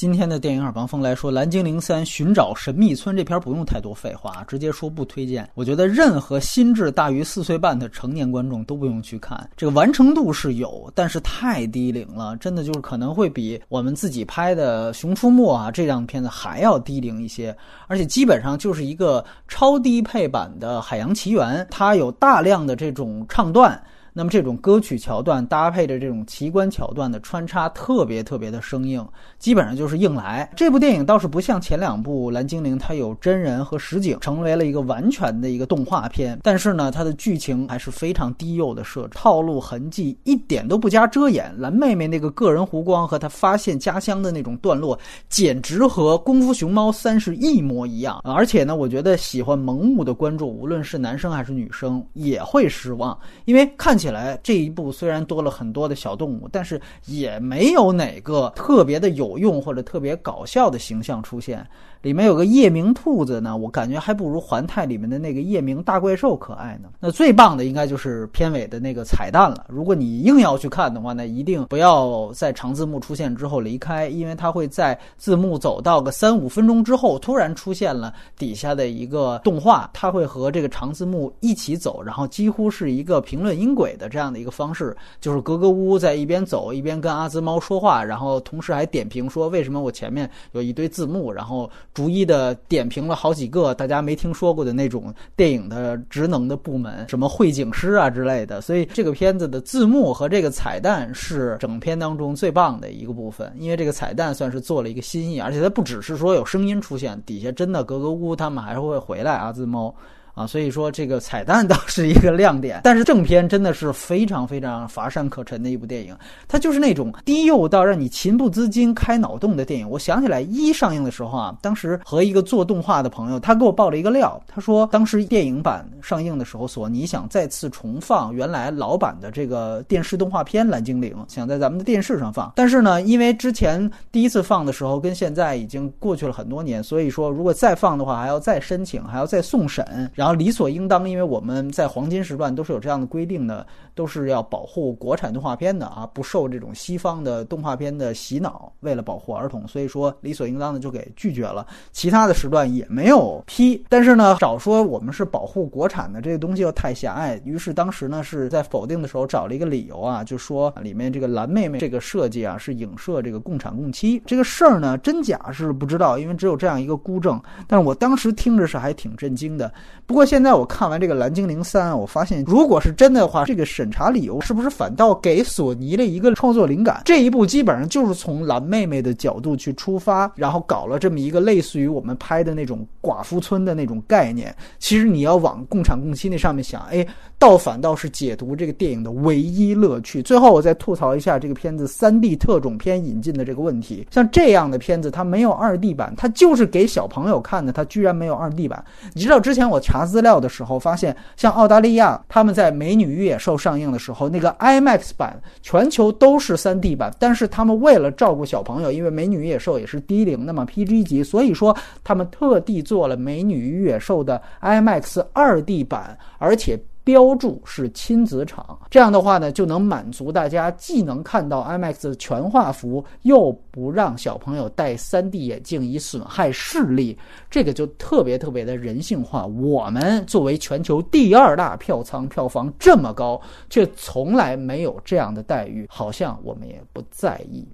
今天的电影耳旁风来说，《蓝精灵三：寻找神秘村》这片不用太多废话，直接说不推荐。我觉得任何心智大于四岁半的成年观众都不用去看。这个完成度是有，但是太低龄了，真的就是可能会比我们自己拍的《熊出没》啊这样片子还要低龄一些，而且基本上就是一个超低配版的《海洋奇缘》，它有大量的这种唱段。那么这种歌曲桥段搭配着这种奇观桥段的穿插，特别特别的生硬，基本上就是硬来。这部电影倒是不像前两部《蓝精灵》，它有真人和实景，成为了一个完全的一个动画片。但是呢，它的剧情还是非常低幼的设置，套路痕迹一点都不加遮掩。蓝妹妹那个个人弧光和她发现家乡的那种段落，简直和《功夫熊猫三》是一模一样。而且呢，我觉得喜欢萌物的观众，无论是男生还是女生，也会失望，因为看。起来这一部虽然多了很多的小动物，但是也没有哪个特别的有用或者特别搞笑的形象出现。里面有个夜明兔子呢，我感觉还不如环太里面的那个夜明大怪兽可爱呢。那最棒的应该就是片尾的那个彩蛋了。如果你硬要去看的话，那一定不要在长字幕出现之后离开，因为它会在字幕走到个三五分钟之后，突然出现了底下的一个动画，它会和这个长字幕一起走，然后几乎是一个评论音轨的这样的一个方式，就是格格巫在一边走一边跟阿兹猫说话，然后同时还点评说为什么我前面有一堆字幕，然后。逐一的点评了好几个大家没听说过的那种电影的职能的部门，什么绘景师啊之类的。所以这个片子的字幕和这个彩蛋是整片当中最棒的一个部分，因为这个彩蛋算是做了一个新意，而且它不只是说有声音出现，底下真的格格巫他们还是会回来阿兹猫。啊，所以说这个彩蛋倒是一个亮点，但是正片真的是非常非常乏善可陈的一部电影，它就是那种低幼到让你情不自禁开脑洞的电影。我想起来一上映的时候啊，当时和一个做动画的朋友，他给我爆了一个料，他说当时电影版上映的时候，索尼想再次重放原来老版的这个电视动画片《蓝精灵》，想在咱们的电视上放，但是呢，因为之前第一次放的时候跟现在已经过去了很多年，所以说如果再放的话，还要再申请，还要再送审，然后。理所应当，因为我们在黄金时段都是有这样的规定的，都是要保护国产动画片的啊，不受这种西方的动画片的洗脑。为了保护儿童，所以说理所应当的就给拒绝了。其他的时段也没有批，但是呢，找说我们是保护国产的这个东西又太狭隘，于是当时呢是在否定的时候找了一个理由啊，就说里面这个蓝妹妹这个设计啊是影射这个共产共妻这个事儿呢，真假是不知道，因为只有这样一个孤证。但是我当时听着是还挺震惊的。不过现在我看完这个《蓝精灵三》，我发现如果是真的话，这个审查理由是不是反倒给索尼了一个创作灵感？这一部基本上就是从蓝妹妹的角度去出发，然后搞了这么一个类似于我们拍的那种寡妇村的那种概念。其实你要往共产共妻那上面想，哎，倒反倒是解读这个电影的唯一乐趣。最后我再吐槽一下这个片子三 D 特种片引进的这个问题。像这样的片子，它没有二 D 版，它就是给小朋友看的，它居然没有二 D 版。你知道之前我查。查资料的时候发现，像澳大利亚，他们在《美女与野兽》上映的时候，那个 IMAX 版全球都是 3D 版，但是他们为了照顾小朋友，因为《美女与野兽》也是低龄的嘛，PG 级，所以说他们特地做了《美女与野兽》的 IMAX 2D 版，而且。标注是亲子场，这样的话呢，就能满足大家既能看到 IMAX 的全画幅，又不让小朋友戴 3D 眼镜以损害视力，这个就特别特别的人性化。我们作为全球第二大票仓，票房这么高，却从来没有这样的待遇，好像我们也不在意。